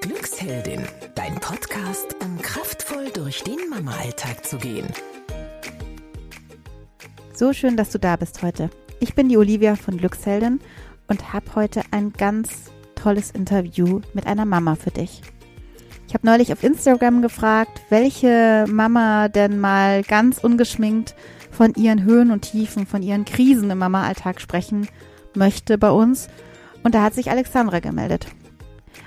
Glücksheldin, dein Podcast, um kraftvoll durch den Mama-Alltag zu gehen. So schön, dass du da bist heute. Ich bin die Olivia von Glücksheldin und habe heute ein ganz tolles Interview mit einer Mama für dich. Ich habe neulich auf Instagram gefragt, welche Mama denn mal ganz ungeschminkt von ihren Höhen und Tiefen, von ihren Krisen im Mama-Alltag sprechen möchte bei uns. Und da hat sich Alexandra gemeldet.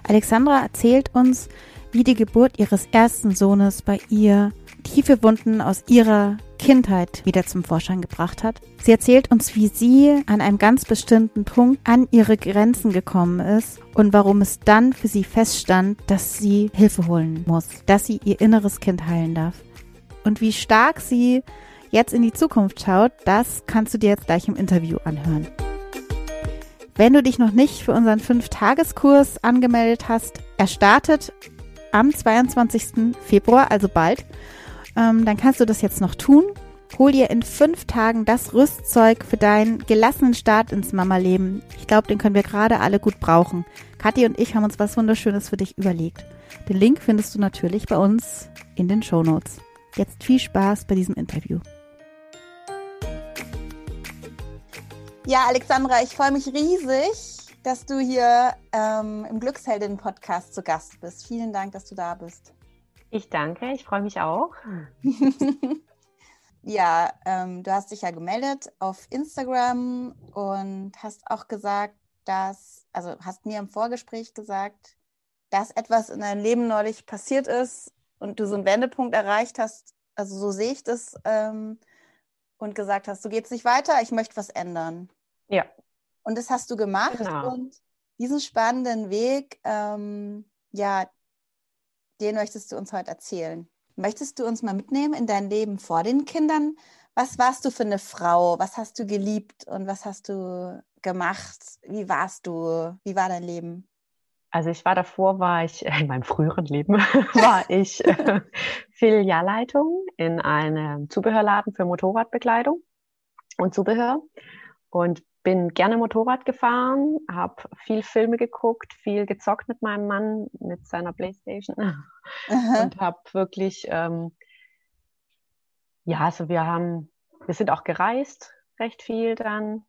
Alexandra erzählt uns, wie die Geburt ihres ersten Sohnes bei ihr tiefe Wunden aus ihrer Kindheit wieder zum Vorschein gebracht hat. Sie erzählt uns, wie sie an einem ganz bestimmten Punkt an ihre Grenzen gekommen ist und warum es dann für sie feststand, dass sie Hilfe holen muss, dass sie ihr inneres Kind heilen darf. Und wie stark sie jetzt in die Zukunft schaut, das kannst du dir jetzt gleich im Interview anhören. Wenn du dich noch nicht für unseren 5-Tageskurs angemeldet hast, er startet am 22. Februar, also bald ähm, dann kannst du das jetzt noch tun. Hol dir in fünf Tagen das Rüstzeug für deinen gelassenen Start ins Mama-Leben. Ich glaube, den können wir gerade alle gut brauchen. Kathi und ich haben uns was Wunderschönes für dich überlegt. Den Link findest du natürlich bei uns in den Show Notes. Jetzt viel Spaß bei diesem Interview. Ja, Alexandra, ich freue mich riesig, dass du hier ähm, im Glücksheldin-Podcast zu Gast bist. Vielen Dank, dass du da bist. Ich danke, ich freue mich auch. ja, ähm, du hast dich ja gemeldet auf Instagram und hast auch gesagt, dass, also hast mir im Vorgespräch gesagt, dass etwas in deinem Leben neulich passiert ist und du so einen Wendepunkt erreicht hast, also so sehe ich das, ähm, und gesagt hast, du gehst nicht weiter, ich möchte was ändern. Ja. Und das hast du gemacht genau. und diesen spannenden Weg, ähm, ja, den möchtest du uns heute erzählen. Möchtest du uns mal mitnehmen in dein Leben vor den Kindern? Was warst du für eine Frau? Was hast du geliebt und was hast du gemacht? Wie warst du? Wie war dein Leben? Also ich war davor, war ich, in meinem früheren Leben, war ich äh, Filialleitung in einem Zubehörladen für Motorradbekleidung und Zubehör und bin gerne Motorrad gefahren, habe viel Filme geguckt, viel gezockt mit meinem Mann, mit seiner Playstation Aha. und habe wirklich, ähm, ja, also wir haben, wir sind auch gereist, recht viel dann,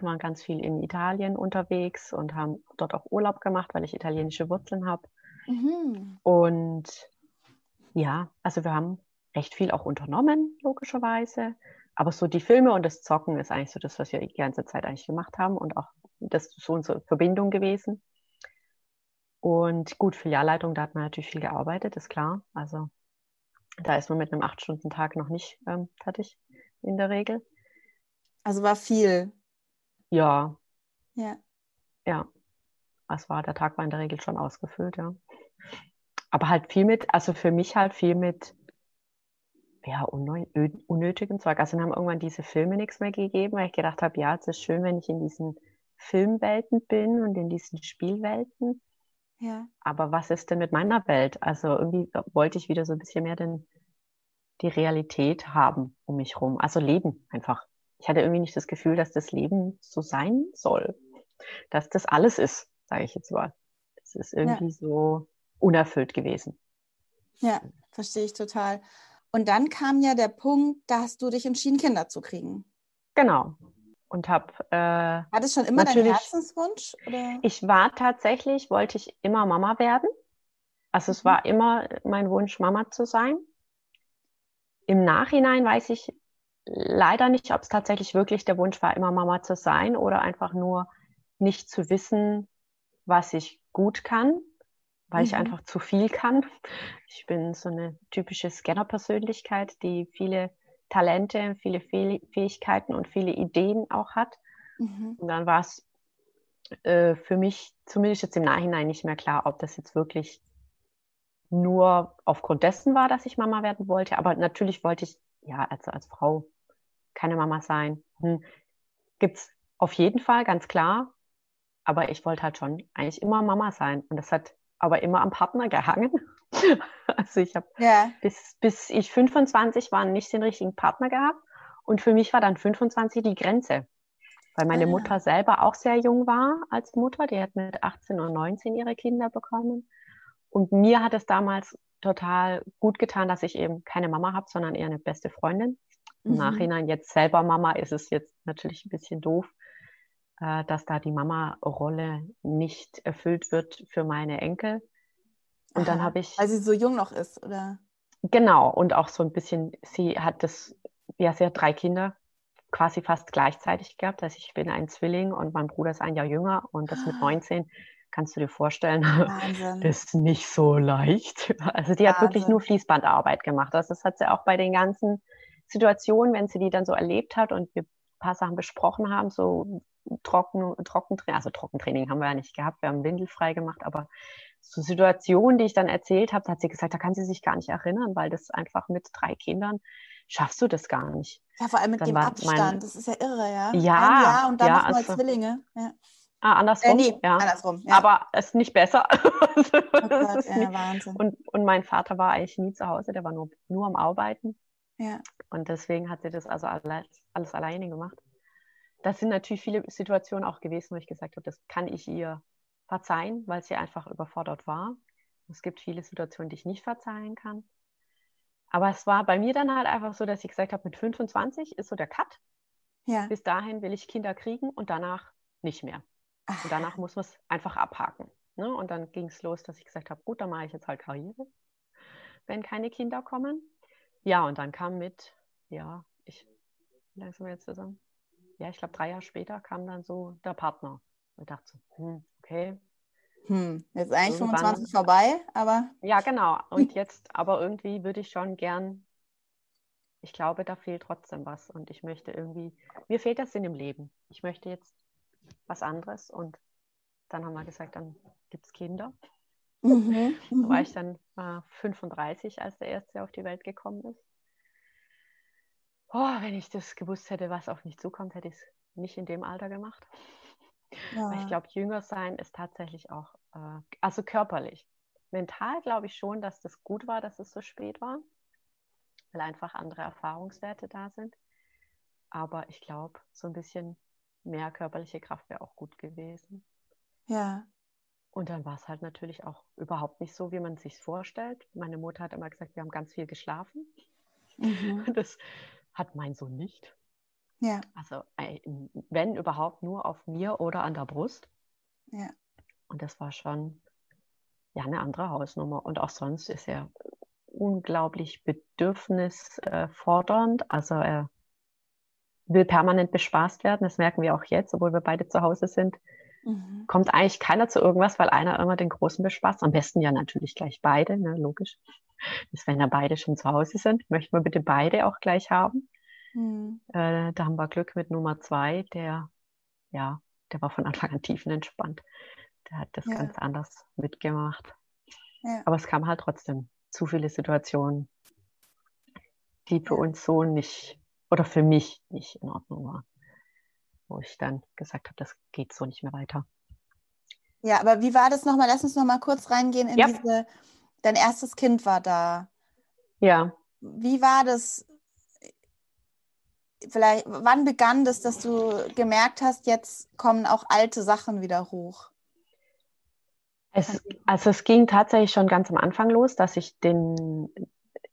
waren ganz viel in Italien unterwegs und haben dort auch Urlaub gemacht, weil ich italienische Wurzeln habe. Mhm. Und ja, also wir haben recht viel auch unternommen, logischerweise. Aber so die Filme und das Zocken ist eigentlich so das, was wir die ganze Zeit eigentlich gemacht haben und auch das ist so unsere Verbindung gewesen. Und gut, Filialleitung, da hat man natürlich viel gearbeitet, ist klar. Also da ist man mit einem Acht-Stunden-Tag noch nicht ähm, fertig in der Regel. Also war viel. Ja. Ja. Ja. Es war, der Tag war in der Regel schon ausgefüllt, ja. Aber halt viel mit, also für mich halt viel mit ja, unnötigem Zeug. Also dann haben irgendwann diese Filme nichts mehr gegeben, weil ich gedacht habe, ja, es ist schön, wenn ich in diesen Filmwelten bin und in diesen Spielwelten. Ja. Aber was ist denn mit meiner Welt? Also irgendwie wollte ich wieder so ein bisschen mehr den, die Realität haben um mich herum. Also leben einfach. Ich hatte irgendwie nicht das Gefühl, dass das Leben so sein soll. Dass das alles ist, sage ich jetzt mal. Das ist irgendwie ja. so unerfüllt gewesen. Ja, verstehe ich total. Und dann kam ja der Punkt, da hast du dich entschieden, Kinder zu kriegen. Genau. Und habe. Äh, war das schon immer dein Herzenswunsch? Oder? Ich war tatsächlich, wollte ich immer Mama werden. Also es mhm. war immer mein Wunsch, Mama zu sein. Im Nachhinein weiß ich leider nicht, ob es tatsächlich wirklich der Wunsch war, immer Mama zu sein oder einfach nur nicht zu wissen, was ich gut kann weil mhm. ich einfach zu viel kann. Ich bin so eine typische Scanner-Persönlichkeit, die viele Talente, viele Fähigkeiten und viele Ideen auch hat. Mhm. Und dann war es äh, für mich zumindest jetzt im Nachhinein nicht mehr klar, ob das jetzt wirklich nur aufgrund dessen war, dass ich Mama werden wollte. Aber natürlich wollte ich ja also als Frau keine Mama sein. Hm. Gibt es auf jeden Fall, ganz klar. Aber ich wollte halt schon eigentlich immer Mama sein. Und das hat aber immer am Partner gehangen. also ich habe ja. bis, bis ich 25 war nicht den richtigen Partner gehabt. Und für mich war dann 25 die Grenze. Weil meine Ah. Mutter selber auch sehr jung war als Mutter. Die hat mit 18 und 19 ihre Kinder bekommen. Und mir hat es damals total gut getan, dass ich eben keine Mama habe, sondern eher eine beste Freundin. Im Mhm. Nachhinein jetzt selber Mama ist es jetzt natürlich ein bisschen doof, äh, dass da die Mama-Rolle nicht erfüllt wird für meine Enkel. Und dann Aha. habe ich Weil sie so jung noch ist, oder? Genau, und auch so ein bisschen, sie hat das, ja, sie hat drei Kinder quasi fast gleichzeitig gehabt. Also ich bin ein Zwilling und mein Bruder ist ein Jahr jünger und das mit Ah. 19 kannst du dir vorstellen, Wahnsinn. das ist nicht so leicht. Also die hat wirklich Wahnsinn. nur Fließbandarbeit gemacht. Also das hat sie auch bei den ganzen Situationen, wenn sie die dann so erlebt hat und wir ein paar Sachen besprochen haben, so Trocken, Trockentraining, also Trockentraining haben wir ja nicht gehabt, wir haben windelfrei gemacht, aber so Situationen, die ich dann erzählt habe, hat sie gesagt, da kann sie sich gar nicht erinnern, weil das einfach mit drei Kindern schaffst du das gar nicht. Ja, vor allem mit Dann dem Abstand. mein- das ist ja irre, ja. Ja, Jahr und dann ja, nochmal also- Zwillinge. Ja. Ah, andersrum, Äh, nee, ja. andersrum. Ja. Aber es ist nicht besser. Also, oh Gott, ist ja, nicht. Wahnsinn. Und, und mein Vater war eigentlich nie zu Hause, der war nur, nur am Arbeiten. ja. Und deswegen hat sie das also alles, alles alleine gemacht. Das sind natürlich viele Situationen auch gewesen, wo ich gesagt habe, das kann ich ihr verzeihen, weil sie einfach überfordert war. Es gibt viele Situationen, die ich nicht verzeihen kann. Aber es war bei mir dann halt einfach so, dass ich gesagt habe, mit 25 ist so der Cut. ja. Bis dahin will ich Kinder kriegen und danach nicht mehr. Ach, Und danach muss man es einfach abhaken. Ne? Und dann ging es los, dass ich gesagt habe, gut, dann mache ich jetzt halt Karriere, wenn keine Kinder kommen. Ja, und dann kam mit, ja, ich, wie lange sind wir jetzt zusammen? Ja, ich glaube, drei Jahre später kam dann so der Partner. Und dachte so, hm, okay. hm. Jetzt ist eigentlich Irgendwann- 25 vorbei, aber Ja, genau. Und jetzt, aber irgendwie würde ich schon gern, ich glaube, da fehlt trotzdem was. Und ich möchte irgendwie, mir fehlt der Sinn im Leben. Ich möchte jetzt was anderes. Und dann haben wir gesagt, dann gibt es Kinder. mhm. Da war Mhm. ich dann äh, 35, als der erste auf die Welt gekommen ist. Oh, wenn ich das gewusst hätte, was auf mich zukommt, hätte ich es nicht in dem Alter gemacht. Weil ja. ich glaube, jünger sein ist tatsächlich auch, äh, also körperlich. Mental glaube ich schon, dass das gut war, dass es so spät war, weil einfach andere Erfahrungswerte da sind. Aber ich glaube, so ein bisschen mehr körperliche Kraft wäre auch gut gewesen. ja. Und dann war es halt natürlich auch überhaupt nicht so, wie man sich vorstellt. Meine Mutter hat immer gesagt, wir haben ganz viel geschlafen. Mhm. Das hat mein Sohn nicht. Ja. Also wenn überhaupt nur auf mir oder an der Brust. Ja. Und das war schon ja eine andere Hausnummer. Und auch sonst ist er unglaublich bedürfnisfordernd. Also er will permanent bespaßt werden. Das merken wir auch jetzt, obwohl wir beide zu Hause sind. Mhm. Kommt eigentlich keiner zu irgendwas, weil einer immer den Großen bespaßt. Am besten ja natürlich gleich beide, ne, logisch. Das, wenn ja beide schon zu Hause sind, möchten wir bitte beide auch gleich haben. Mhm. Äh, da haben wir Glück mit Nummer zwei, der, ja, der war von Anfang an tiefenentspannt. Der hat das Ja. ganz anders mitgemacht. Ja. Aber es kam halt trotzdem zu viele Situationen, die für uns so nicht, oder für mich nicht in Ordnung waren. Wo ich dann gesagt habe, das geht so nicht mehr weiter. Ja, aber wie war das nochmal? Lass uns nochmal kurz reingehen in Ja. diese, dein erstes Kind war da. Ja, Wie war das? Vielleicht, wann begann das, dass du gemerkt hast, jetzt kommen auch alte Sachen wieder hoch? Es, also es ging tatsächlich schon ganz am Anfang los, dass ich den,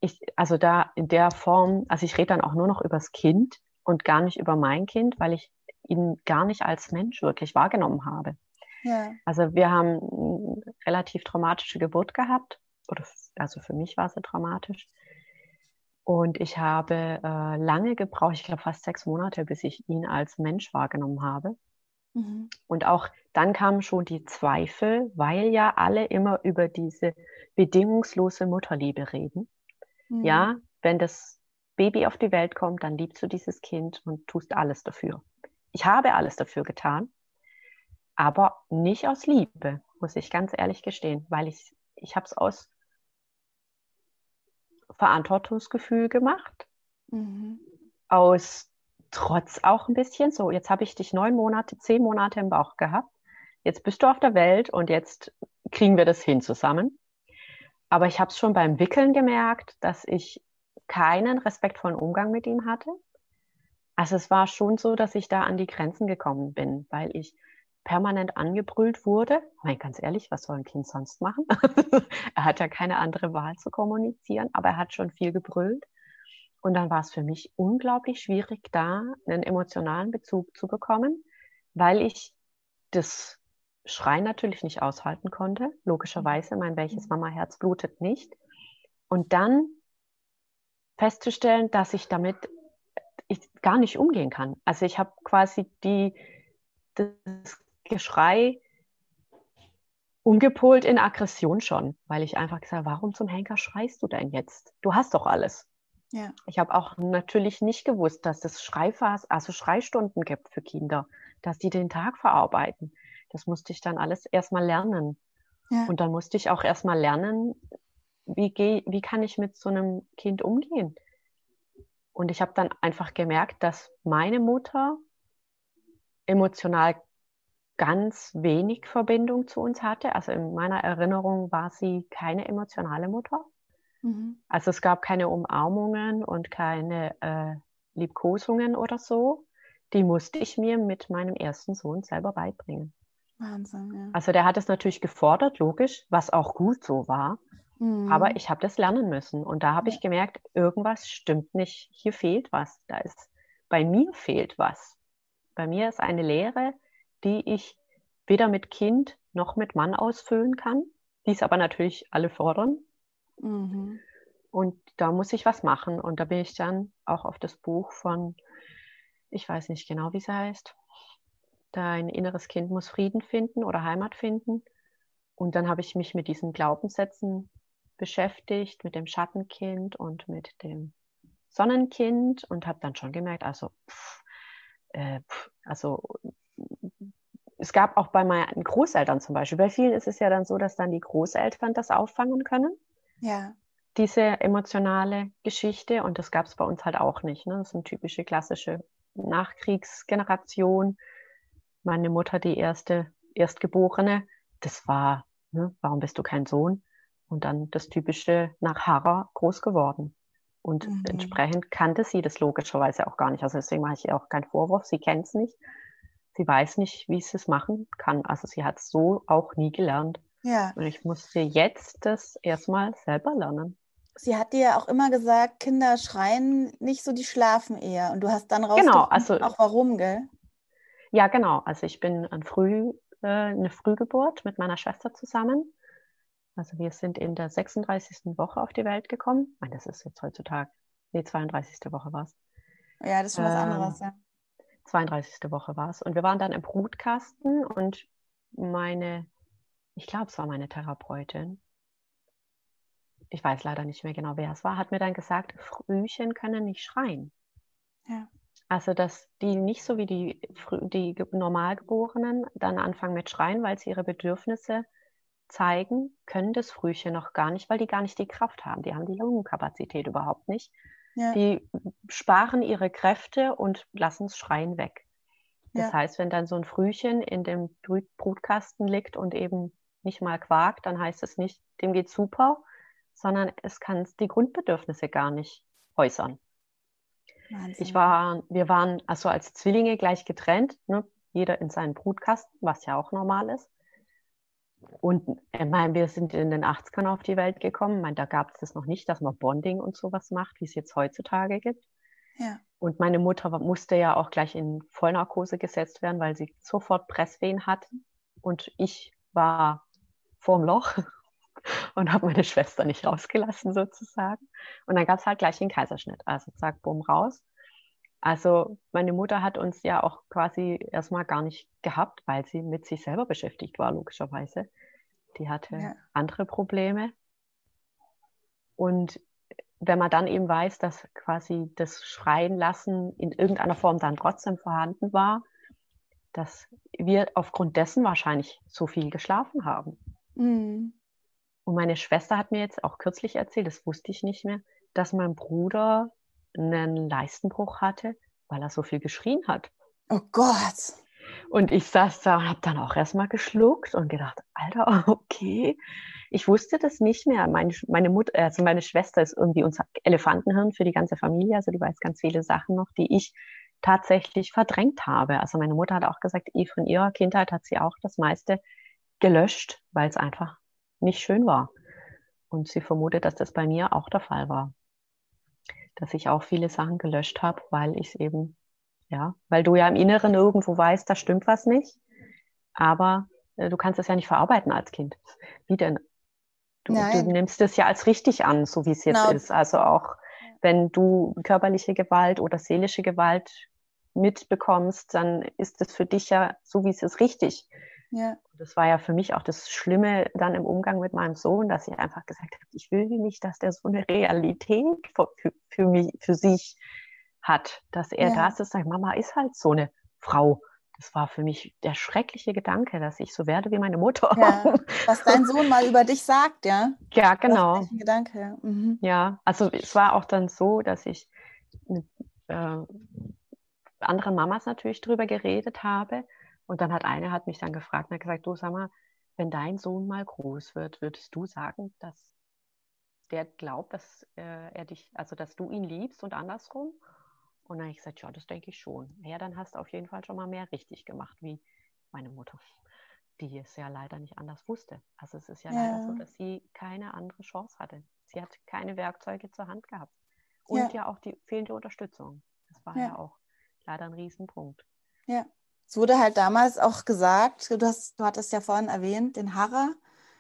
ich, also da in der Form, also ich rede dann auch nur noch übers Kind und gar nicht über mein Kind, weil ich ihn gar nicht als Mensch wirklich wahrgenommen habe. Ja. Also wir haben eine relativ traumatische Geburt gehabt, also für mich war sie traumatisch. Und ich habe äh, lange gebraucht, ich glaube fast sechs Monate, bis ich ihn als Mensch wahrgenommen habe. Mhm. Und auch dann kamen schon die Zweifel, weil ja alle immer über diese bedingungslose Mutterliebe reden. Mhm. Ja, wenn das Baby auf die Welt kommt, dann liebst du dieses Kind und tust alles dafür. Ich habe alles dafür getan, aber nicht aus Liebe, muss ich ganz ehrlich gestehen, weil ich, ich habe es aus Verantwortungsgefühl gemacht, Mhm. aus Trotz auch ein bisschen. So, jetzt habe ich dich neun Monate, zehn Monate im Bauch gehabt. Jetzt bist du auf der Welt und jetzt kriegen wir das hin zusammen. Aber ich habe es schon beim Wickeln gemerkt, dass ich keinen respektvollen Umgang mit ihm hatte. Also es war schon so, dass ich da an die Grenzen gekommen bin, weil ich permanent angebrüllt wurde. Ich meine, ganz ehrlich, was soll ein Kind sonst machen? er hat ja keine andere Wahl zu kommunizieren, aber er hat schon viel gebrüllt. Und dann war es für mich unglaublich schwierig, da einen emotionalen Bezug zu bekommen, weil ich das Schreien natürlich nicht aushalten konnte. Logischerweise, mein welches mhm. Mama-Herz blutet nicht. Und dann festzustellen, dass ich damit ich gar nicht umgehen kann. Also ich habe quasi die, das Geschrei umgepolt in Aggression schon, weil ich einfach gesagt habe, warum zum Henker schreist du denn jetzt? Du hast doch alles. Ja. Ich habe auch natürlich nicht gewusst, dass es Schreiphas, also Schreistunden gibt für Kinder, dass die den Tag verarbeiten. Das musste ich dann alles erstmal lernen. Ja. Und dann musste ich auch erstmal lernen, wie, geh, wie kann ich mit so einem Kind umgehen? Und ich habe dann einfach gemerkt, dass meine Mutter emotional ganz wenig Verbindung zu uns hatte. Also in meiner Erinnerung war sie keine emotionale Mutter. Mhm. Also es gab keine Umarmungen und keine äh, Liebkosungen oder so. Die musste ich mir mit meinem ersten Sohn selber beibringen. Wahnsinn, ja. Also der hat es natürlich gefordert, logisch, was auch gut so war. Mhm. Aber ich habe das lernen müssen. Und da habe ja. ich gemerkt, irgendwas stimmt nicht. Hier fehlt was. Da ist, bei mir fehlt was. Bei mir ist eine Lehre, die ich weder mit Kind noch mit Mann ausfüllen kann. Dies aber natürlich alle fordern. Mhm. Und da muss ich was machen. Und da bin ich dann auch auf das Buch von, ich weiß nicht genau, wie es heißt, Dein inneres Kind muss Frieden finden oder Heimat finden. Und dann habe ich mich mit diesen Glaubenssätzen beschäftigt, mit dem Schattenkind und mit dem Sonnenkind und habe dann schon gemerkt, also, pff, äh, pff, also es gab auch bei meinen Großeltern zum Beispiel, bei vielen ist es ja dann so, dass dann die Großeltern das auffangen können. Ja. Diese emotionale Geschichte und das gab es bei uns halt auch nicht. Ne? Das ist eine typische klassische Nachkriegsgeneration meine Mutter die erste Erstgeborene. Das war, ne, warum bist du kein Sohn? Und dann das typische nach Harrer groß geworden. Und mhm. entsprechend kannte sie das logischerweise auch gar nicht. Also deswegen mache ich ihr auch keinen Vorwurf. Sie kennt es nicht. Sie weiß nicht, wie sie es machen kann. Also sie hat es so auch nie gelernt. Ja. Und ich musste jetzt das erstmal selber lernen. Sie hat dir ja auch immer gesagt, Kinder schreien nicht so, die schlafen eher. Und du hast dann rausgefunden, genau, also, auch warum, gell? Ja, genau. Also ich bin ein Früh, äh, eine Frühgeburt mit meiner Schwester zusammen. Also wir sind in der 36. Woche auf die Welt gekommen. Ich meine, das ist jetzt heutzutage, nee, 32. Woche war es. Ja, das ist schon was ähm, anderes, ja. 32. Woche war es. Und wir waren dann im Brutkasten und meine, ich glaube, es war meine Therapeutin, ich weiß leider nicht mehr genau, wer es war, hat mir dann gesagt, Frühchen können nicht schreien. Ja. Also, dass die nicht so wie die, die Normalgeborenen dann anfangen mit Schreien, weil sie ihre Bedürfnisse zeigen, können das Frühchen noch gar nicht, weil die gar nicht die Kraft haben. Die haben die Lungenkapazität überhaupt nicht. Ja. Die sparen ihre Kräfte und lassen das Schreien weg. Das ja. heißt, wenn dann so ein Frühchen in dem Brutkasten liegt und eben nicht mal quakt, dann heißt es nicht, dem geht super, sondern es kann die Grundbedürfnisse gar nicht äußern. Wahnsinn. Ich war, wir waren also als Zwillinge gleich getrennt, ne? jeder in seinen Brutkasten, was ja auch normal ist. Und ich meine, wir sind in den 80ern auf die Welt gekommen. Ich meine, da gab es das noch nicht, dass man Bonding und sowas macht, wie es jetzt heutzutage gibt. Ja. Und meine Mutter musste ja auch gleich in Vollnarkose gesetzt werden, weil sie sofort Presswehen hatte. Und ich war vorm Loch und habe meine Schwester nicht rausgelassen sozusagen. Und dann gab es halt gleich den Kaiserschnitt. Also zack, bumm, raus. Also meine Mutter hat uns ja auch quasi erstmal gar nicht gehabt, weil sie mit sich selber beschäftigt war, logischerweise. Die hatte ja. andere Probleme. Und wenn man dann eben weiß, dass quasi das Schreien lassen in irgendeiner Form dann trotzdem vorhanden war, dass wir aufgrund dessen wahrscheinlich so viel geschlafen haben. Mhm. Und meine Schwester hat mir jetzt auch kürzlich erzählt, das wusste ich nicht mehr, dass mein Bruder einen Leistenbruch hatte, weil er so viel geschrien hat. Oh Gott. Und ich saß da und habe dann auch erstmal geschluckt und gedacht, Alter, okay. Ich wusste das nicht mehr. Meine, meine Mutter, also meine Schwester ist irgendwie unser Elefantenhirn für die ganze Familie. Also die weiß ganz viele Sachen noch, die ich tatsächlich verdrängt habe. Also meine Mutter hat auch gesagt, von ihrer Kindheit hat sie auch das meiste gelöscht, weil es einfach nicht schön war. Und sie vermutet, dass das bei mir auch der Fall war. Dass ich auch viele Sachen gelöscht habe, weil ich es eben, ja, weil du ja im Inneren irgendwo weißt, da stimmt was nicht. Aber äh, du kannst es ja nicht verarbeiten als Kind. Wie denn? Du, du nimmst es ja als richtig an, so wie es jetzt genau. ist. Also auch wenn du körperliche Gewalt oder seelische Gewalt mitbekommst, dann ist es für dich ja so, wie es ist, richtig. Ja. Das war ja für mich auch das Schlimme dann im Umgang mit meinem Sohn, dass ich einfach gesagt habe, ich will nicht, dass der so eine Realität für, für, mich, für sich hat, dass er ja. das ist, sagt, Mama ist halt so eine Frau. Das war für mich der schreckliche Gedanke, dass ich so werde wie meine Mutter. Ja, was dein Sohn mal über dich sagt, ja? Ja, genau. Das Gedanke. Mhm. Ja, also es war auch dann so, dass ich mit äh, anderen Mamas natürlich drüber geredet habe und dann hat eine hat mich dann gefragt und hat gesagt, du sag mal, wenn dein Sohn mal groß wird, würdest du sagen, dass der glaubt, dass äh, er dich, also dass du ihn liebst und andersrum? Und dann habe ich gesagt, ja, das denke ich schon. Ja, dann hast du auf jeden Fall schon mal mehr richtig gemacht, wie meine Mutter, die es ja leider nicht anders wusste. Also es ist ja, ja. leider so, dass sie keine andere Chance hatte. Sie hat keine Werkzeuge zur Hand gehabt. Und ja, ja auch die fehlende Unterstützung. Das war ja, ja auch leider ein Riesenpunkt. Ja. Es wurde halt damals auch gesagt, du, hast, du hattest ja vorhin erwähnt, den Harrer.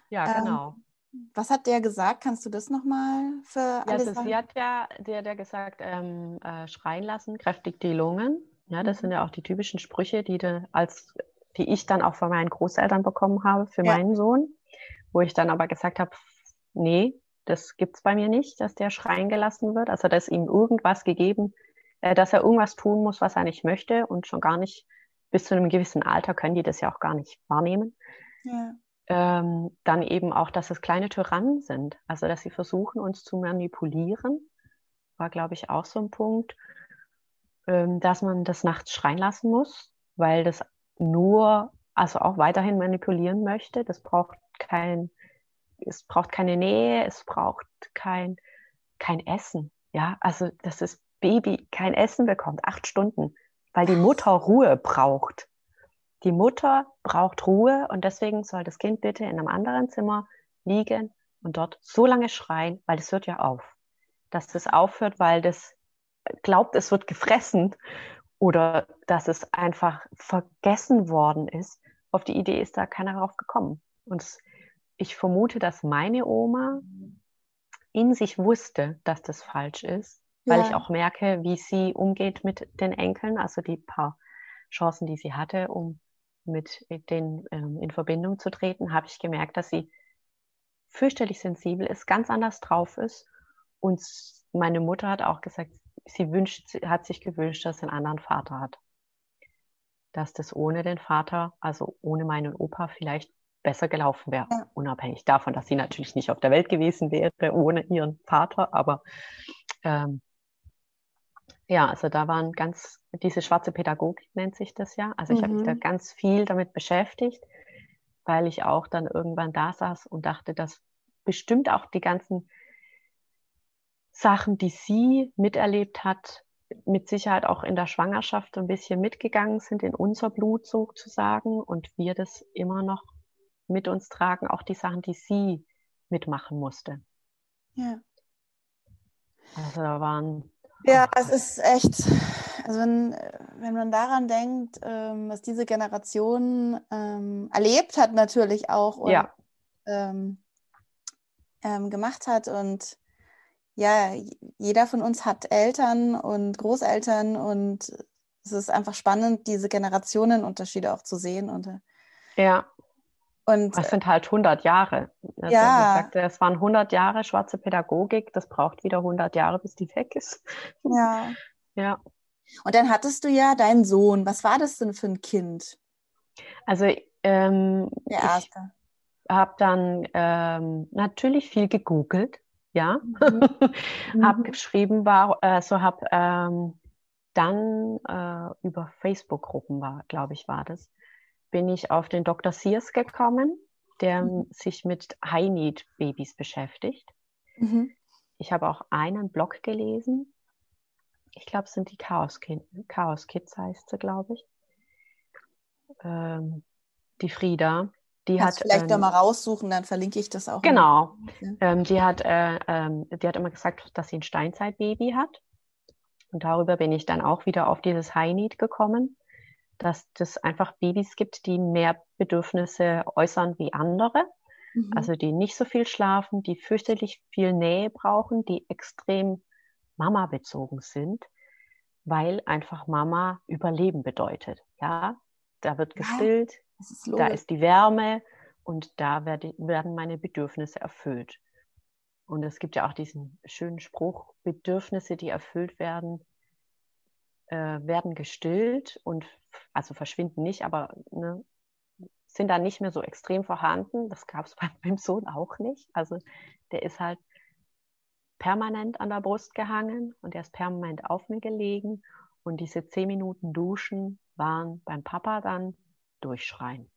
Ja, ähm, genau. Ähm, was hat der gesagt? Kannst du das nochmal für ja, alles also Sie hat ja, der, der gesagt, ähm, äh, schreien lassen, kräftig die Lungen. Ja, das mhm. sind ja auch die typischen Sprüche, die, de, als, die ich dann auch von meinen Großeltern bekommen habe für ja. meinen Sohn, wo ich dann aber gesagt habe, nee, das gibt es bei mir nicht, dass der schreien gelassen wird. Also dass ihm irgendwas gegeben, äh, dass er irgendwas tun muss, was er nicht möchte und schon gar nicht bis zu einem gewissen Alter können die das ja auch gar nicht wahrnehmen. Ja. Ähm, dann eben auch, dass es kleine Tyrannen sind, also dass sie versuchen, uns zu manipulieren, war, glaube ich, auch so ein Punkt, ähm, dass man das nachts schreien lassen muss, weil das nur, also auch weiterhin manipulieren möchte. Das braucht kein, es braucht keine Nähe, es braucht kein, kein Essen. Ja, also dass das Baby kein Essen bekommt, acht Stunden weil die Mutter Ruhe braucht. Die Mutter braucht Ruhe und deswegen soll das Kind bitte in einem anderen Zimmer liegen und dort so lange schreien, weil es hört ja auf. Dass das aufhört, weil das glaubt, es wird gefressen oder dass es einfach vergessen worden ist. Auf die Idee ist da keiner drauf gekommen. Und ich vermute, dass meine Oma in sich wusste, dass das falsch ist weil ich auch merke, wie sie umgeht mit den Enkeln, also die paar Chancen, die sie hatte, um mit denen ähm, in Verbindung zu treten, habe ich gemerkt, dass sie fürchterlich sensibel ist, ganz anders drauf ist. Und meine Mutter hat auch gesagt, sie wünscht, hat sich gewünscht, dass sie einen anderen Vater hat. Dass das ohne den Vater, also ohne meinen Opa, vielleicht besser gelaufen wäre. Ja. Unabhängig davon, dass sie natürlich nicht auf der Welt gewesen wäre ohne ihren Vater, aber ähm, ja, also da waren ganz, diese schwarze Pädagogik nennt sich das ja. Also ich mhm. habe mich da mhm. ganz viel damit beschäftigt, weil ich auch dann irgendwann da saß und dachte, dass bestimmt auch die ganzen Sachen, die sie miterlebt hat, mit Sicherheit auch in der Schwangerschaft so ein bisschen mitgegangen sind in unser Blut sozusagen und wir das immer noch mit uns tragen, auch die Sachen, die sie mitmachen musste. Ja. Also da waren ja, es ist echt, also wenn, wenn man daran denkt, ähm, was diese Generation ähm, erlebt hat natürlich auch und ja. ähm, ähm gemacht hat und ja, jeder von uns hat Eltern und Großeltern und es ist einfach spannend, diese Generationenunterschiede auch zu sehen. Und, äh, ja. Und, das sind halt 100 Jahre. Also ja. Sagte, es waren 100 Jahre schwarze Pädagogik. Das braucht wieder 100 Jahre, bis die weg ist. Ja. Ja. Und dann hattest du ja deinen Sohn. Was war das denn für ein Kind? Also ähm, Der erste. ich habe dann ähm, natürlich viel gegoogelt. Ja. Mhm. habe mhm. geschrieben, war, also habe ähm, dann äh, über Facebook-Gruppen war, glaube ich, war das bin ich auf den Dr. Sears gekommen, der mhm. sich mit High-Need-Babys beschäftigt. Mhm. Ich habe auch einen Blog gelesen. ich glaube, es sind die Chaos, kind, Chaos Kids heißt sie, glaube ich. Ähm, die Frieda. Die Kannst hat vielleicht ähm, da mal raussuchen, dann verlinke ich das auch. Genau. Ähm, die, hat, äh, ähm, die hat immer gesagt, dass sie ein Steinzeitbaby hat. Und darüber bin ich dann auch wieder auf dieses High Need gekommen, dass es einfach Babys gibt, die mehr Bedürfnisse äußern wie andere. Mhm. Also die nicht so viel schlafen, die fürchterlich viel Nähe brauchen, die extrem Mama bezogen sind, weil einfach Mama Überleben bedeutet. Ja, da wird gestillt, das ist da ist die Wärme und da werde, werden meine Bedürfnisse erfüllt. Und es gibt ja auch diesen schönen Spruch, Bedürfnisse, die erfüllt werden, äh, werden gestillt und also verschwinden nicht, aber ne, sind dann nicht mehr so extrem vorhanden. Das gab es bei meinem Sohn auch nicht. Also der ist halt permanent an der Brust gehangen und der ist permanent auf mir gelegen. Und diese zehn Minuten Duschen waren beim Papa dann durchschreien.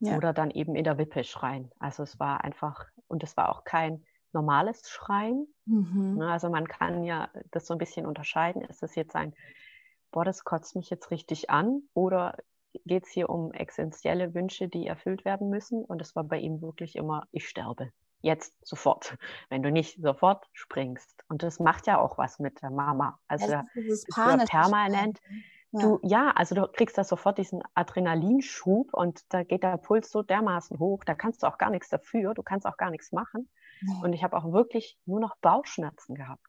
Ja. Oder dann eben in der Wippe schreien. Also es war einfach, und es war auch kein normales Schreien. Mhm. Ne? Also man kann ja das so ein bisschen unterscheiden. Ist das jetzt ein, boah, das kotzt mich jetzt richtig an? Oder geht es hier um essentielle Wünsche, die erfüllt werden müssen? Und es war bei ihm wirklich immer, ich sterbe. Jetzt, sofort. Wenn du nicht sofort springst. Und das macht ja auch was mit der Mama. Also ist ist ja panische permanent. Ja. Du, ja, also du kriegst da sofort diesen Adrenalinschub und da geht der Puls so dermaßen hoch, da kannst du auch gar nichts dafür, du kannst auch gar nichts machen. Und ich habe auch wirklich nur noch Bauchschmerzen gehabt,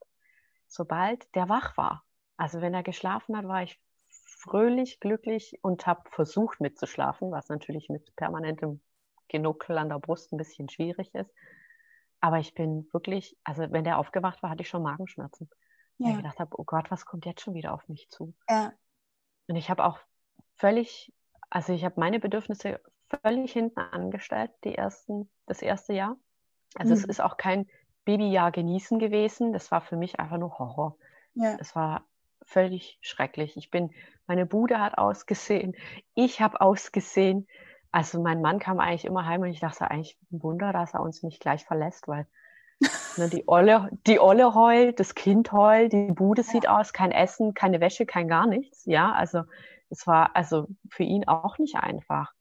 sobald der wach war. Also wenn er geschlafen hat, war ich fröhlich, glücklich und habe versucht mitzuschlafen, was natürlich mit permanentem Genuckel an der Brust ein bisschen schwierig ist. Aber ich bin wirklich, also wenn der aufgewacht war, hatte ich schon Magenschmerzen. Weil ich Ja. gedacht habe, oh Gott, was kommt jetzt schon wieder auf mich zu? Ja. Und ich habe auch völlig, also ich habe meine Bedürfnisse völlig hinten angestellt, die ersten, das erste Jahr. Also es Mhm. ist auch kein Babyjahr genießen gewesen. Das war für mich einfach nur Horror. Ja. Es war völlig schrecklich. Ich bin, meine Bude hat ausgesehen, ich habe ausgesehen. Also mein Mann kam eigentlich immer heim und ich dachte eigentlich ein Wunder, dass er uns nicht gleich verlässt, weil ne, die Olle, die Olle heult, das Kind heult, die Bude sieht aus, kein Essen, keine Wäsche, kein gar nichts. Ja, also es war also für ihn auch nicht einfach.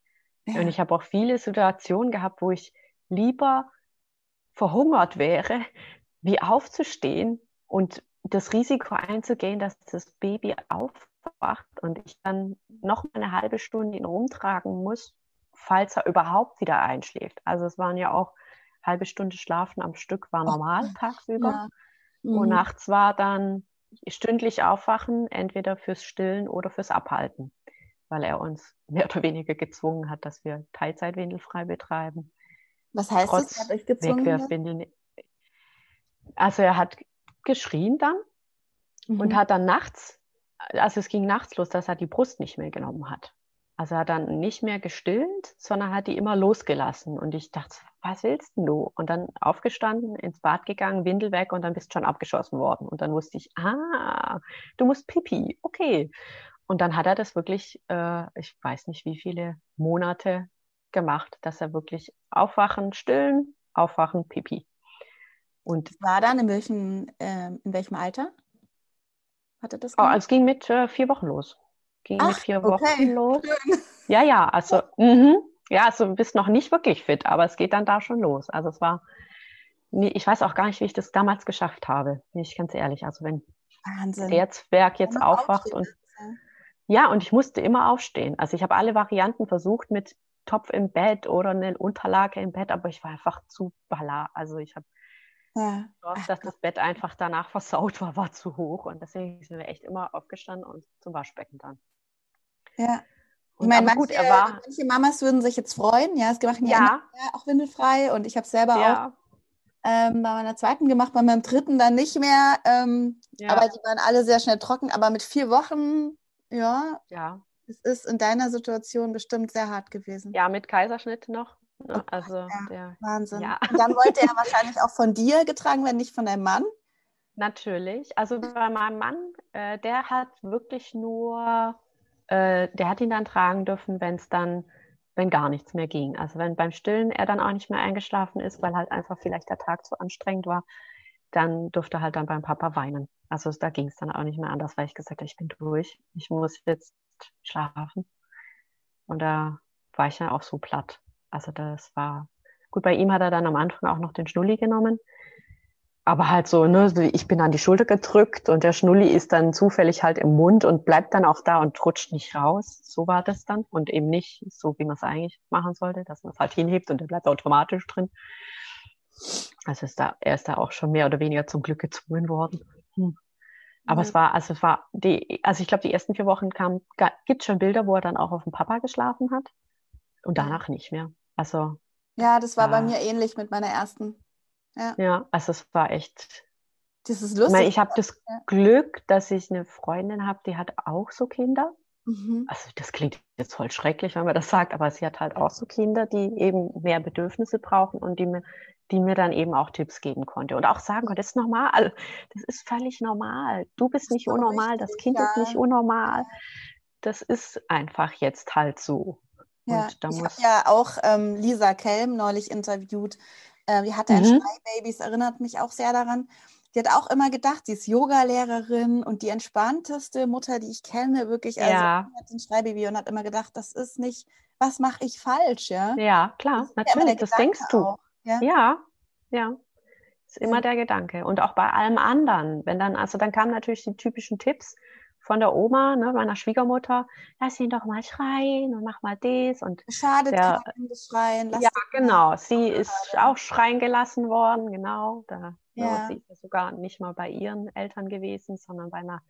Ja. Und ich habe auch viele Situationen gehabt, wo ich lieber verhungert wäre, wie aufzustehen und das Risiko einzugehen, dass das Baby aufwacht und ich dann noch eine halbe Stunde ihn rumtragen muss, falls er überhaupt wieder einschläft. Also es waren ja auch halbe Stunde Schlafen am Stück war normal tagsüber. Ja. Und Mhm. nachts war dann stündlich aufwachen, entweder fürs Stillen oder fürs Abhalten, weil er uns mehr oder weniger gezwungen hat, dass wir Teilzeitwindelfrei betreiben. Was heißt das? Trotz Er hat euch gezwungen? Also er hat geschrien dann Mhm. und hat dann nachts, also es ging nachts los, dass er die Brust nicht mehr genommen hat. Also er hat dann nicht mehr gestillt, sondern hat die immer losgelassen. Und ich dachte, was willst denn du? Und dann aufgestanden, ins Bad gegangen, Windel weg und dann bist du schon abgeschossen worden. Und dann wusste ich, ah, du musst Pipi, okay. Und dann hat er das wirklich, äh, ich weiß nicht wie viele Monate gemacht, dass er wirklich aufwachen, stillen, aufwachen, Pipi. Und war dann in welchem, ähm, in welchem Alter? Hat er das oh, gemacht? es ging mit äh, vier Wochen los. Ging mit Ach, vier okay. Wochen los. Schön. Ja, ja, also, mhm. ja, also du bist noch nicht wirklich fit, aber es geht dann da schon los. Also es war, ich weiß auch gar nicht, wie ich das damals geschafft habe, bin ich ganz ehrlich. Also wenn Wahnsinn. der Zwerg jetzt Immer aufwacht und ja, und ich musste immer aufstehen. Also ich habe alle Varianten versucht mit Topf im Bett oder eine Unterlage im Bett, aber ich war einfach zu balla. Also ich habe Ja. Dass das Bett einfach danach versaut war, war zu hoch. Und deswegen sind wir echt immer aufgestanden und zum Waschbecken dann. ja. Ich meine, manche, gut, er war, manche Mamas würden sich jetzt freuen. Ja, es machen ja, auch windelfrei und ich habe es selber auch ja, ähm, bei meiner zweiten gemacht, bei meinem dritten dann nicht mehr. Ähm, ja, Aber die waren alle sehr schnell trocken. Aber mit vier Wochen, ja, ja, es ist in deiner Situation bestimmt sehr hart gewesen. ja, mit Kaiserschnitt noch. Ne? Oh Also ja. der, Wahnsinn. ja, Und dann wollte er wahrscheinlich auch von dir getragen werden, nicht von deinem Mann. natürlich. Also bei meinem Mann, äh, der hat wirklich nur, äh, der hat ihn dann tragen dürfen, wenn es dann, wenn gar nichts mehr ging. Also wenn beim Stillen er dann auch nicht mehr eingeschlafen ist, weil halt einfach vielleicht der Tag zu anstrengend war, dann durfte er halt dann beim Papa weinen. Also da ging es dann auch nicht mehr anders, weil ich gesagt habe, ich bin durch. Ich muss jetzt schlafen. Und da war ich dann auch so platt. Also das war gut. Bei ihm hat er dann am Anfang auch noch den Schnulli genommen. Aber halt so, ne, ich bin an die Schulter gedrückt und der Schnulli ist dann zufällig halt im Mund und bleibt dann auch da und rutscht nicht raus. So war das dann. Und eben nicht so, wie man es eigentlich machen sollte, dass man es halt hinhebt und der bleibt automatisch drin. Also ist da, er ist da auch schon mehr oder weniger zum Glück gezwungen worden. Hm. Aber mhm. es war, also es war die, also ich glaube, die ersten vier Wochen kam, gibt schon Bilder, wo er dann auch auf dem Papa geschlafen hat und danach nicht mehr. Also. Ja, das war äh, bei mir ähnlich mit meiner ersten. Ja, ja also es war echt. Das ist lustig. Ich, ich habe das ja. Glück, dass ich eine Freundin habe, die hat auch so Kinder. Mhm. Also das klingt jetzt voll schrecklich, wenn man das sagt, aber sie hat halt auch so Kinder, die eben mehr Bedürfnisse brauchen und die mir, die mir dann eben auch Tipps geben konnte und auch sagen konnte, das ist normal, das ist völlig normal. Du bist nicht unnormal, richtig, das Kind ja. ist nicht unnormal. Das ist einfach jetzt halt so. Ja, ich habe ja auch ähm, Lisa Kelm neulich interviewt. Äh, die hatte ein mhm. Schreibabys, erinnert mich auch sehr daran. Die hat auch immer gedacht, sie ist Yoga-Lehrerin und die entspannteste Mutter, die ich kenne, wirklich. Also ja. hat ein Schreibaby und hat immer gedacht, das ist nicht, was mache ich falsch, ja? Ja, klar, natürlich, das denkst du. Auch, ja? ja, ja. Ist immer ja. der Gedanke. Und auch bei allem anderen. Wenn dann, also dann kamen natürlich die typischen Tipps von der Oma, ne, meiner Schwiegermutter, lass ihn doch mal schreien und mach mal das und Schadet der, das Schreien. ja, genau. Sie ist auch schreien gelassen worden, genau. Da ja. Sie ist sogar nicht mal bei ihren Eltern gewesen, sondern bei einer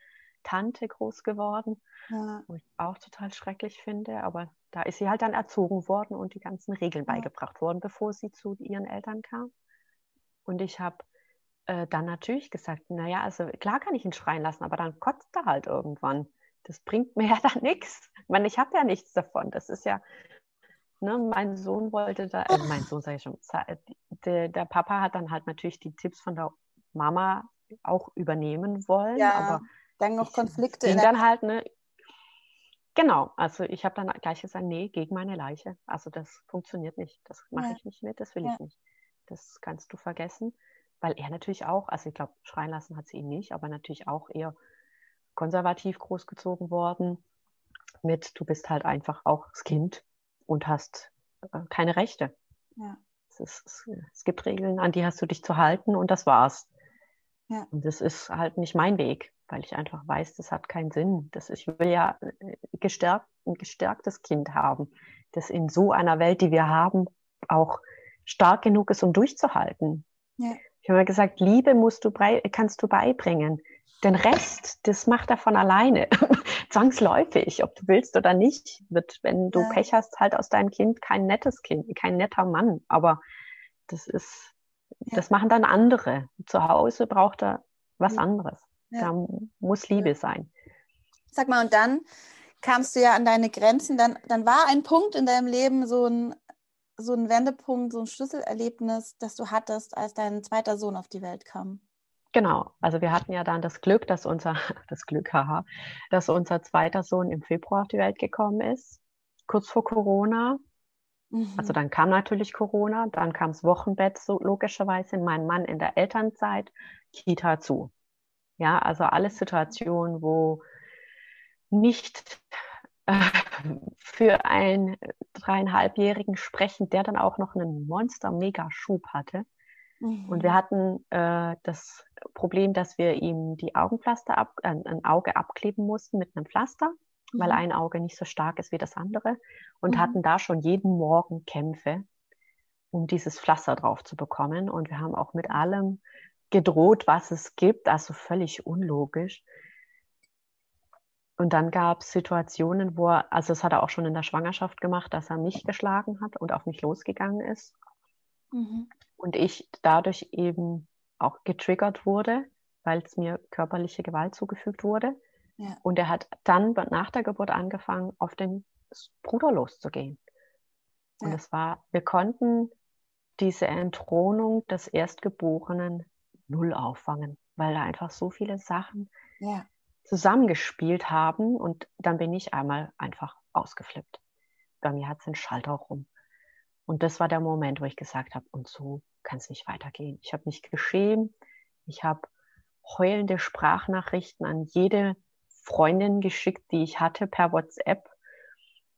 Tante groß geworden, ja. wo ich auch total schrecklich finde. Aber da ist sie halt dann erzogen worden und die ganzen Regeln ja. beigebracht worden, bevor sie zu ihren Eltern kam. Und ich habe äh, dann natürlich gesagt, naja, also klar kann ich ihn schreien lassen, aber dann kotzt er halt irgendwann. Das bringt mir ja dann nichts. Ich meine, ich habe ja nichts davon. Das ist ja, ne, mein Sohn wollte da, äh, mein Sohn sage ich schon, der, der Papa hat dann halt natürlich die Tipps von der Mama auch übernehmen wollen. Ja, aber dann noch Konflikte. Ich, dann halt, ne, Genau, also ich habe dann gleich gesagt, nee, gegen meine Leiche. Also das funktioniert nicht. Das mache ja. ich nicht mit, das will ja. ich nicht. Das kannst du vergessen. Weil er natürlich auch, also ich glaube, schreien lassen hat sie ihn nicht, aber natürlich auch eher konservativ großgezogen worden. Mit, du bist halt einfach auch das Kind und hast äh, keine Rechte. Ja. Es, ist, es, gibt Regeln, an die hast du dich zu halten und das war's. Ja. Und das ist halt nicht mein Weg, weil ich einfach weiß, das hat keinen Sinn. Das, ich will ja äh, gestärkt, ein gestärktes Kind haben, das in so einer Welt, die wir haben, auch stark genug ist, um durchzuhalten. Ja. Ich habe gesagt, Liebe musst du kannst du beibringen. Den Rest, das macht er von alleine. Zwangsläufig, ob du willst oder nicht, wird, wenn du ja. Pech hast, halt aus deinem Kind kein nettes Kind, kein netter Mann. Aber das ist, ja. das machen dann andere. Zu Hause braucht er was ja. anderes. Da muss Liebe sein. Sag mal, und dann kamst du ja an deine Grenzen. Dann, dann war ein Punkt in deinem Leben so ein, so ein Wendepunkt, so ein Schlüsselerlebnis, das du hattest, als dein zweiter Sohn auf die Welt kam. Genau, also wir hatten ja dann das Glück, dass unser, das Glück, haha, dass unser zweiter Sohn im Februar auf die Welt gekommen ist, kurz vor Corona. Mhm. Also dann kam natürlich Corona, dann kam das Wochenbett, so logischerweise, mein Mann in der Elternzeit, Kita zu. Ja, also alle Situationen, wo nicht für einen dreieinhalbjährigen sprechen, der dann auch noch einen Monster-Mega-Schub hatte. Mhm. Und wir hatten äh, das Problem, dass wir ihm die Augenpflaster ab, äh, ein Auge abkleben mussten mit einem Pflaster, mhm. weil ein Auge nicht so stark ist wie das andere und mhm. hatten da schon jeden Morgen Kämpfe, um dieses Pflaster drauf zu bekommen. Und wir haben auch mit allem gedroht, was es gibt, also völlig unlogisch. Und dann gab es Situationen, wo er, also das hat er auch schon in der Schwangerschaft gemacht, dass er mich geschlagen hat und auf mich losgegangen ist. Mhm. Und ich dadurch eben auch getriggert wurde, weil es mir körperliche Gewalt zugefügt wurde. Ja. Und er hat dann nach der Geburt angefangen, auf den Bruder loszugehen. Ja. Und es war, wir konnten diese Entthronung des Erstgeborenen null auffangen, weil da einfach so viele Sachen ja. Zusammengespielt haben und dann bin ich einmal einfach ausgeflippt. Bei mir hat es den Schalter rum. Und das war der Moment, wo ich gesagt habe, und so kann es nicht weitergehen. Ich habe mich geschämt, ich habe heulende Sprachnachrichten an jede Freundin geschickt, die ich hatte per WhatsApp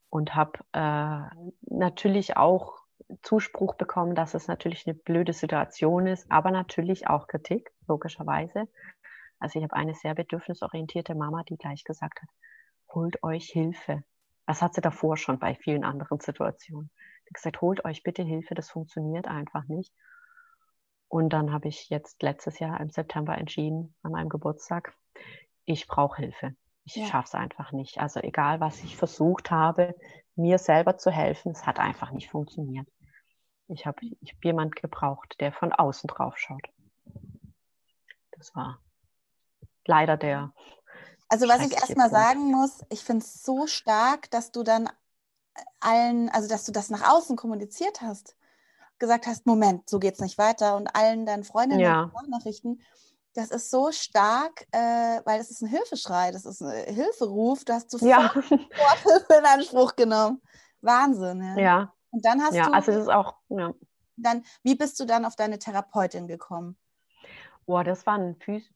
und habe äh, natürlich auch Zuspruch bekommen, dass es natürlich eine blöde Situation ist, aber natürlich auch Kritik, logischerweise. Also ich habe eine sehr bedürfnisorientierte Mama, die gleich gesagt hat, holt euch Hilfe. Das hat sie davor schon bei vielen anderen Situationen. Die hat gesagt, holt euch bitte Hilfe, das funktioniert einfach nicht. Und dann habe ich jetzt letztes Jahr im September entschieden, an meinem Geburtstag, ich brauche Hilfe. Ich ja. schaffe es einfach nicht. Also egal, was ich versucht habe, mir selber zu helfen, es hat einfach nicht funktioniert. Ich habe ich hab jemand gebraucht, der von außen drauf schaut. Das war leider der. Also was ich erstmal sagen muss, ich finde es so stark, dass du dann allen, also dass du das nach außen kommuniziert hast gesagt hast, Moment, so geht es nicht weiter und allen deinen Freundinnen ja. Nachrichten, das ist so stark, äh, weil das ist ein Hilfeschrei, das ist ein Hilferuf, du hast sofort ja. Hilfe in Anspruch genommen. Wahnsinn, ja. ja. Und dann hast ja, du. Also das ist auch, ja. Dann, wie bist du dann auf deine Therapeutin gekommen? Boah, das war ein Phys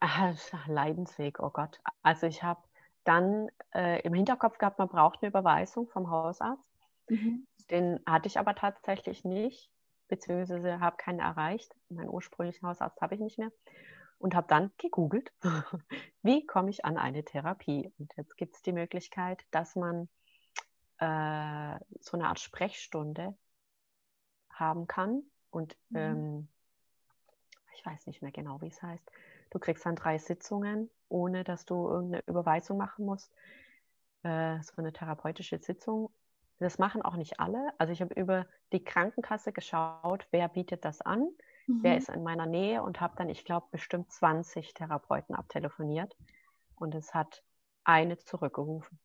ah, Leidensweg, oh Gott. Also ich habe dann äh, im Hinterkopf gehabt, man braucht eine Überweisung vom Hausarzt. Mhm. Den hatte ich aber tatsächlich nicht, beziehungsweise habe keinen erreicht. Meinen ursprünglichen Hausarzt habe ich nicht mehr. Und habe dann gegoogelt, wie komme ich an eine Therapie. Und jetzt gibt es die Möglichkeit, dass man äh, so eine Art Sprechstunde haben kann. Und mhm. ähm, ich weiß nicht mehr genau, wie es heißt. Du kriegst dann drei Sitzungen, ohne dass du irgendeine Überweisung machen musst. Äh, so eine therapeutische Sitzung das machen auch nicht alle. Also ich habe über die Krankenkasse geschaut, wer bietet das an, mhm. wer ist in meiner Nähe und habe dann, ich glaube, bestimmt 20 Therapeuten abtelefoniert. Und es hat eine zurückgerufen.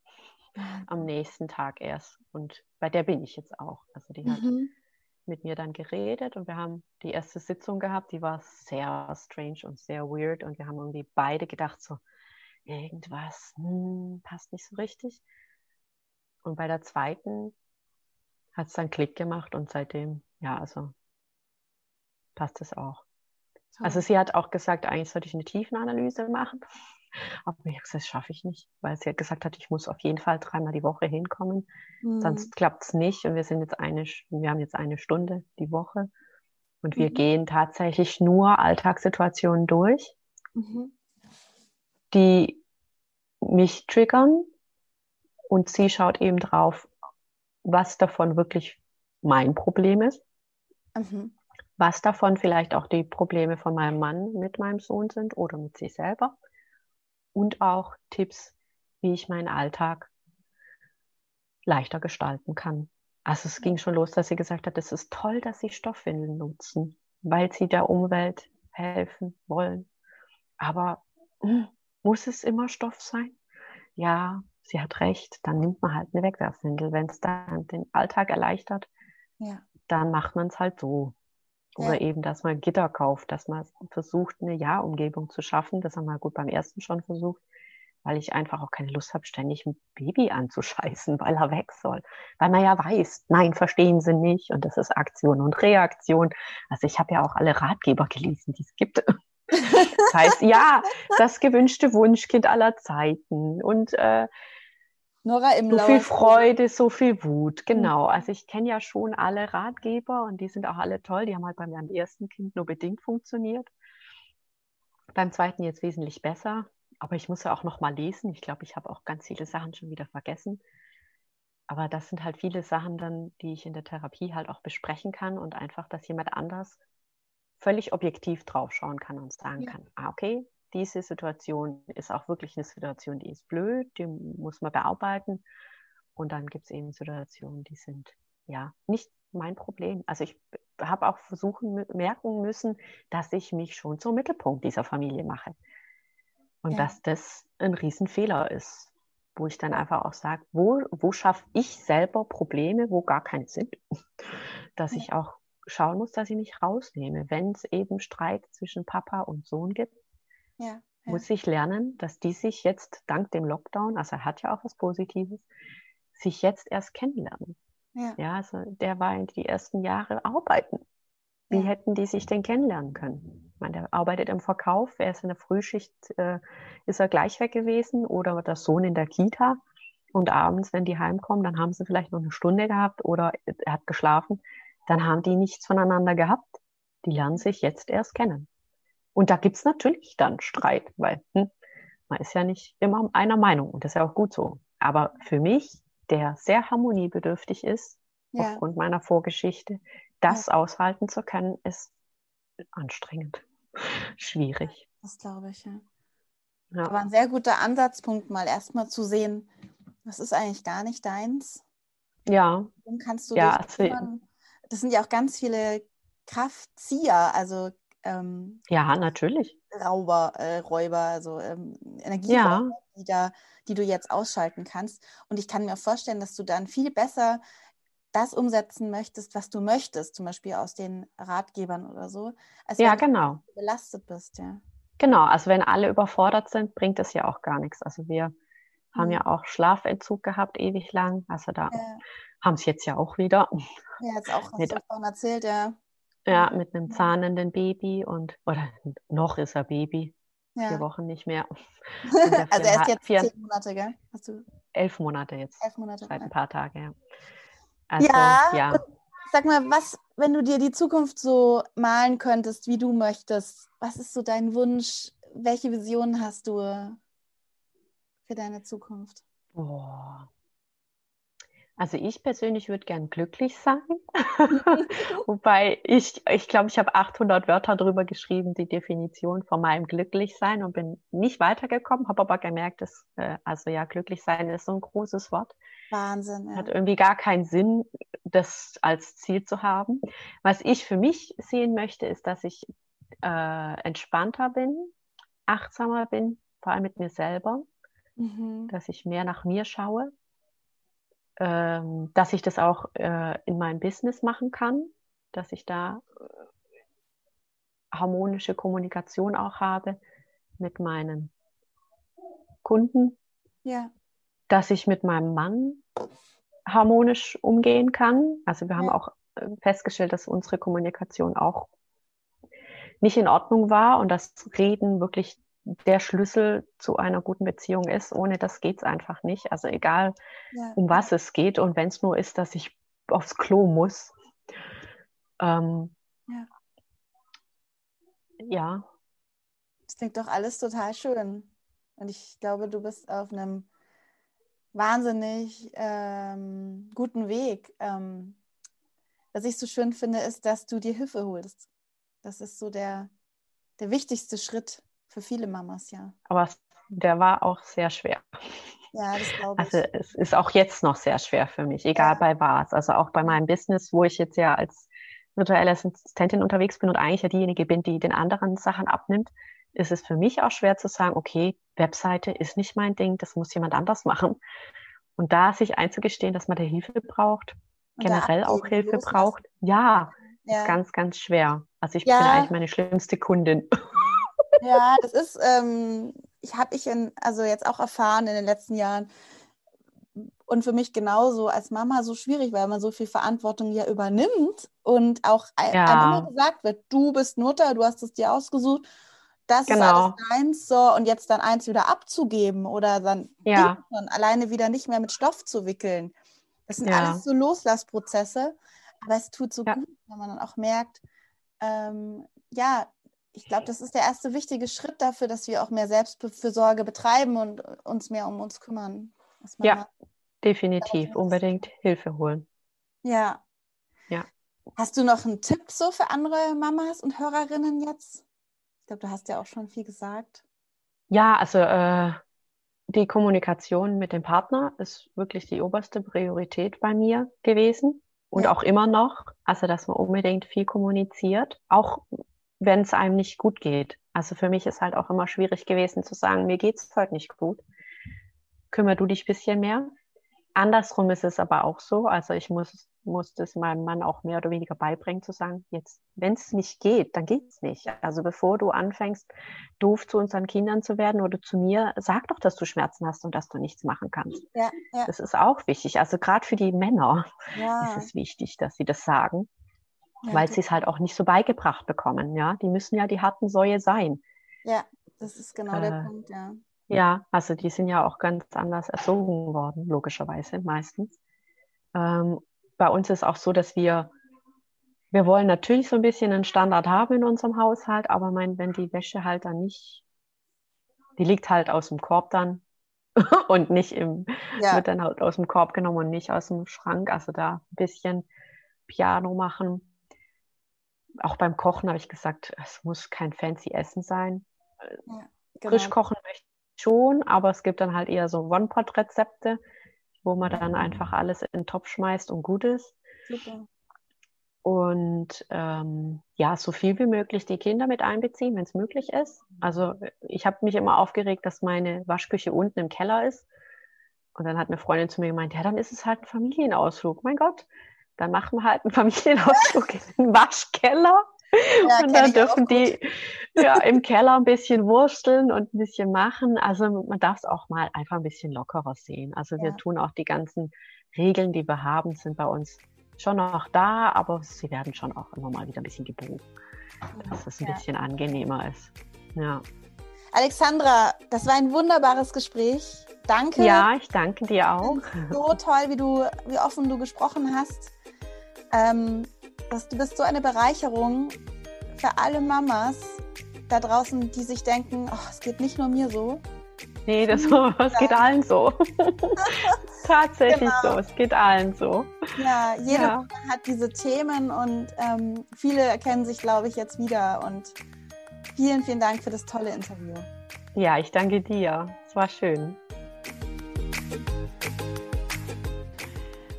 Am nächsten Tag erst. Und bei der bin ich jetzt auch. Also die hat mhm. Mit mir dann geredet und wir haben die erste Sitzung gehabt, die war sehr strange und sehr weird. Und wir haben irgendwie beide gedacht, so, irgendwas hm, passt nicht so richtig. Und bei der zweiten hat es dann Klick gemacht und seitdem, ja, also passt es auch. So. Also sie hat auch gesagt, eigentlich sollte ich eine Tiefenanalyse machen. Aber ich habe gesagt, das schaffe ich nicht, weil sie hat gesagt hat, ich muss auf jeden Fall dreimal die Woche hinkommen. Mhm. Sonst klappt es nicht. Und wir sind jetzt eine, wir haben jetzt eine Stunde die Woche. Und wir mhm. gehen tatsächlich nur Alltagssituationen durch, mhm. die mich triggern, und sie schaut eben drauf, was davon wirklich mein Problem ist, mhm. was davon vielleicht auch die Probleme von meinem Mann mit meinem Sohn sind oder mit sich selber und auch Tipps, wie ich meinen Alltag leichter gestalten kann. Also es ging schon los, dass sie gesagt hat, es ist toll, dass sie Stoffwindeln nutzen, weil sie der Umwelt helfen wollen. Aber hm, muss es immer Stoff sein? Ja, sie hat recht, dann nimmt man halt eine Wegwerfwindel. Wenn es dann den Alltag erleichtert, ja. dann macht man es halt so. Oder ja. eben, dass man Gitter kauft, dass man versucht, eine Ja-Umgebung zu schaffen. Das haben wir gut beim ersten schon versucht, weil ich einfach auch keine Lust habe, ständig ein Baby anzuscheißen, weil er weg soll. Weil man ja weiß, nein, verstehen sie nicht. Und das ist Aktion und Reaktion. Also ich habe ja auch alle Ratgeber gelesen, die es gibt. Das heißt, ja, das gewünschte Wunschkind aller Zeiten und äh, Nora im so viel Freude, so viel Wut, genau. Mhm. Also ich kenne ja schon alle Ratgeber und die sind auch alle toll. Die haben halt bei meinem ersten Kind nur bedingt funktioniert. Beim zweiten jetzt wesentlich besser. Aber ich muss ja auch noch mal lesen. Ich glaube, ich habe auch ganz viele Sachen schon wieder vergessen. Aber das sind halt viele Sachen dann, die ich in der Therapie halt auch besprechen kann und einfach, dass jemand anders völlig objektiv draufschauen kann und sagen ja. kann, ah, okay, diese Situation ist auch wirklich eine Situation, die ist blöd, die muss man bearbeiten. Und dann gibt es eben Situationen, die sind ja nicht mein Problem. Also ich habe auch versuchen merken müssen, dass ich mich schon zum Mittelpunkt dieser Familie mache. Und ja. dass das ein Riesenfehler ist, wo ich dann einfach auch sage, wo, wo schaffe ich selber Probleme, wo gar keine sind. Dass ja. ich auch schauen muss, dass ich mich rausnehme. Wenn es eben Streit zwischen Papa und Sohn gibt, ja, ja. muss ich lernen, dass die sich jetzt dank dem Lockdown, also er hat ja auch was Positives, sich jetzt erst kennenlernen. Ja, ja also der war in die ersten Jahre arbeiten. Wie hätten die sich denn kennenlernen können? meine, der arbeitet im Verkauf, er ist in der Frühschicht, äh, ist er gleich weg gewesen oder der Sohn in der Kita. Und abends, wenn die heimkommen, dann haben sie vielleicht noch eine Stunde gehabt oder er hat geschlafen. Dann haben die nichts voneinander gehabt. Die lernen sich jetzt erst kennen. Und da gibt's natürlich dann Streit, weil hm, man ist ja nicht immer einer Meinung und das ist ja auch gut so. Aber für mich, der sehr harmoniebedürftig ist, ja. aufgrund meiner Vorgeschichte, das ja. aushalten zu können, ist anstrengend, schwierig. Das glaube ich, ja. ja. Aber ein sehr guter Ansatzpunkt, mal erstmal zu sehen, was ist eigentlich gar nicht deins. Ja. Dann kannst du ja, dich das sind ja auch ganz viele Kraftzieher, also ähm, ja, natürlich. Rauber, äh, Räuber, also ähm, Energieräuber, ja. die, die du jetzt ausschalten kannst. Und ich kann mir vorstellen, dass du dann viel besser das umsetzen möchtest, was du möchtest, zum Beispiel aus den Ratgebern oder so, als ja, wenn genau. du belastet bist, ja. Genau, also wenn alle überfordert sind, bringt es ja auch gar nichts. Also wir mhm. haben ja auch Schlafentzug gehabt, ewig lang. Also da ja. haben es jetzt ja auch wieder. Ja, jetzt auch, hast du vorhin erzählt, ja. Ja, mit einem zahnenden Baby und, oder noch ist er Baby. Ja. Vier Wochen nicht mehr. also er ist jetzt vier, zehn Monate, gell? Hast du? Elf Monate jetzt. Elf Monate. Seit ein paar Tagen, ja. Also, ja, ja. Sag mal, was, wenn du dir die Zukunft so malen könntest, wie du möchtest, was ist so dein Wunsch? Welche Visionen hast du für deine Zukunft? Boah. Also ich persönlich würde gern glücklich sein, wobei ich, ich glaube, ich habe 800 Wörter darüber geschrieben, die Definition von meinem Glücklichsein und bin nicht weitergekommen, habe aber gemerkt, dass, äh, also ja, glücklich sein ist so ein großes Wort. Wahnsinn. Ja. Hat irgendwie gar keinen Sinn, das als Ziel zu haben. Was ich für mich sehen möchte, ist, dass ich äh, entspannter bin, achtsamer bin, vor allem mit mir selber, mhm. dass ich mehr nach mir schaue ähm, dass ich das auch äh, in meinem Business machen kann, dass ich da äh, harmonische Kommunikation auch habe mit meinen Kunden. Ja. Dass ich mit meinem Mann harmonisch umgehen kann. Also wir haben auch äh, festgestellt, dass unsere Kommunikation auch nicht in Ordnung war und das Reden wirklich der Schlüssel zu einer guten Beziehung ist. Ohne das geht es einfach nicht. Also egal, ja. um was es geht und wenn es nur ist, dass ich aufs Klo muss. Ähm, ja. ja. Das klingt doch alles total schön. Und ich glaube, du bist auf einem wahnsinnig ähm, guten Weg. Ähm, was ich so schön finde, ist, dass du dir Hilfe holst. Das ist so der, der wichtigste Schritt für viele Mamas, ja. Aber der war auch sehr schwer. Ja, das glaube ich. Also es ist auch jetzt noch sehr schwer für mich, egal ja. bei was. Also auch bei meinem Business, wo ich jetzt ja als virtuelle Assistentin unterwegs bin und eigentlich ja diejenige bin, die den anderen Sachen abnimmt, ist es für mich auch schwer zu sagen, okay, Webseite ist nicht mein Ding, das muss jemand anders machen. Und da sich einzugestehen, dass man da Hilfe braucht, und generell auch Hilfe braucht, ja, ja, ist ganz, ganz schwer. Also ich ja. bin eigentlich meine schlimmste Kundin. Ja, das ist, ähm, ich habe ich in, also jetzt auch erfahren in den letzten Jahren und für mich genauso als Mama so schwierig, weil man so viel Verantwortung ja übernimmt und auch ja. einem immer gesagt wird, du bist Mutter, du hast es dir ausgesucht, das genau. ist alles deins, so und jetzt dann eins wieder abzugeben oder dann ja. alleine wieder nicht mehr mit Stoff zu wickeln. Das sind ja. alles so Loslassprozesse, aber es tut so gut, wenn man dann auch merkt, ähm, ja, ich glaube, das ist der erste wichtige Schritt dafür, dass wir auch mehr Selbstfürsorge betreiben und uns mehr um uns kümmern. Ja, definitiv. Unbedingt Hilfe holen. Ja. Ja. Hast du noch einen Tipp so für andere Mamas und Hörerinnen jetzt? Ich glaube, du hast ja auch schon viel gesagt. Ja, also äh, die Kommunikation mit dem Partner ist wirklich die oberste Priorität bei mir gewesen und ja. auch immer noch. Also, dass man unbedingt viel kommuniziert, auch wenn es einem nicht gut geht. Also für mich ist halt auch immer schwierig gewesen zu sagen, mir geht's heute nicht gut. Kümmer du dich bisschen mehr. Andersrum ist es aber auch so. Also ich muss, muss das meinem Mann auch mehr oder weniger beibringen, zu sagen, jetzt, wenn es nicht geht, dann geht's nicht. Also bevor du anfängst, doof zu unseren Kindern zu werden oder zu mir, sag doch, dass du Schmerzen hast und dass du nichts machen kannst. Ja, ja. Das ist auch wichtig. Also gerade für die Männer ja. ist es wichtig, dass sie das sagen. Ja, weil sie es halt auch nicht so beigebracht bekommen. Ja, die müssen ja die harten Säue sein. Ja, das ist genau äh, der Punkt, ja. Ja, also die sind ja auch ganz anders erzogen worden, logischerweise meistens. Ähm, bei uns ist auch so, dass wir, wir wollen natürlich so ein bisschen einen Standard haben in unserem Haushalt, aber mein, wenn die Wäsche halt dann nicht, die liegt halt aus dem Korb dann und nicht im, ja. wird dann halt aus dem Korb genommen und nicht aus dem Schrank. Also da ein bisschen Piano machen. Auch beim Kochen habe ich gesagt, es muss kein fancy Essen sein. Ja, genau. Frisch kochen möchte ich schon, aber es gibt dann halt eher so One-Pot-Rezepte, wo man dann einfach alles in den Topf schmeißt und gut ist. Super. Und ähm, ja, so viel wie möglich die Kinder mit einbeziehen, wenn es möglich ist. Also ich habe mich immer aufgeregt, dass meine Waschküche unten im Keller ist. Und dann hat eine Freundin zu mir gemeint, ja, dann ist es halt ein Familienausflug. Mein Gott, dann machen wir halt einen Familienausflug in den Waschkeller. Ja, und dann dürfen die ja, im Keller ein bisschen wursteln und ein bisschen machen. Also man darf es auch mal einfach ein bisschen lockerer sehen. Also wir tun auch die ganzen Regeln, die wir haben, sind bei uns schon noch da, aber sie werden schon auch immer mal wieder ein bisschen gebogen, dass es ein ja. bisschen angenehmer ist. Ja. Alexandra, das war ein wunderbares Gespräch. Danke. Ja, ich danke dir auch. So toll, wie du, wie offen du gesprochen hast. Ähm, dass du bist so eine Bereicherung für alle Mamas da draußen, die sich denken, oh, es geht nicht nur mir so, Nee, das, das geht allen so. Tatsächlich genau. so, es geht allen so. Ja, jede ja. hat diese Themen und ähm, viele erkennen sich, glaube ich, jetzt wieder. Und vielen, vielen Dank für das tolle Interview. Ja, ich danke dir. Es war schön.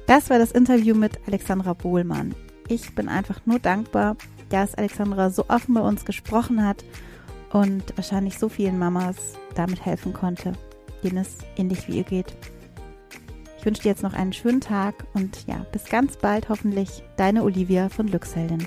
Das war das Interview mit Alexandra Bohlmann. Ich bin einfach nur dankbar, dass Alexandra so offen bei uns gesprochen hat und wahrscheinlich so vielen Mamas damit helfen konnte, denen es ähnlich wie ihr geht. Ich wünsche dir jetzt noch einen schönen Tag und ja, bis ganz bald hoffentlich, deine Olivia von Glücksheldin.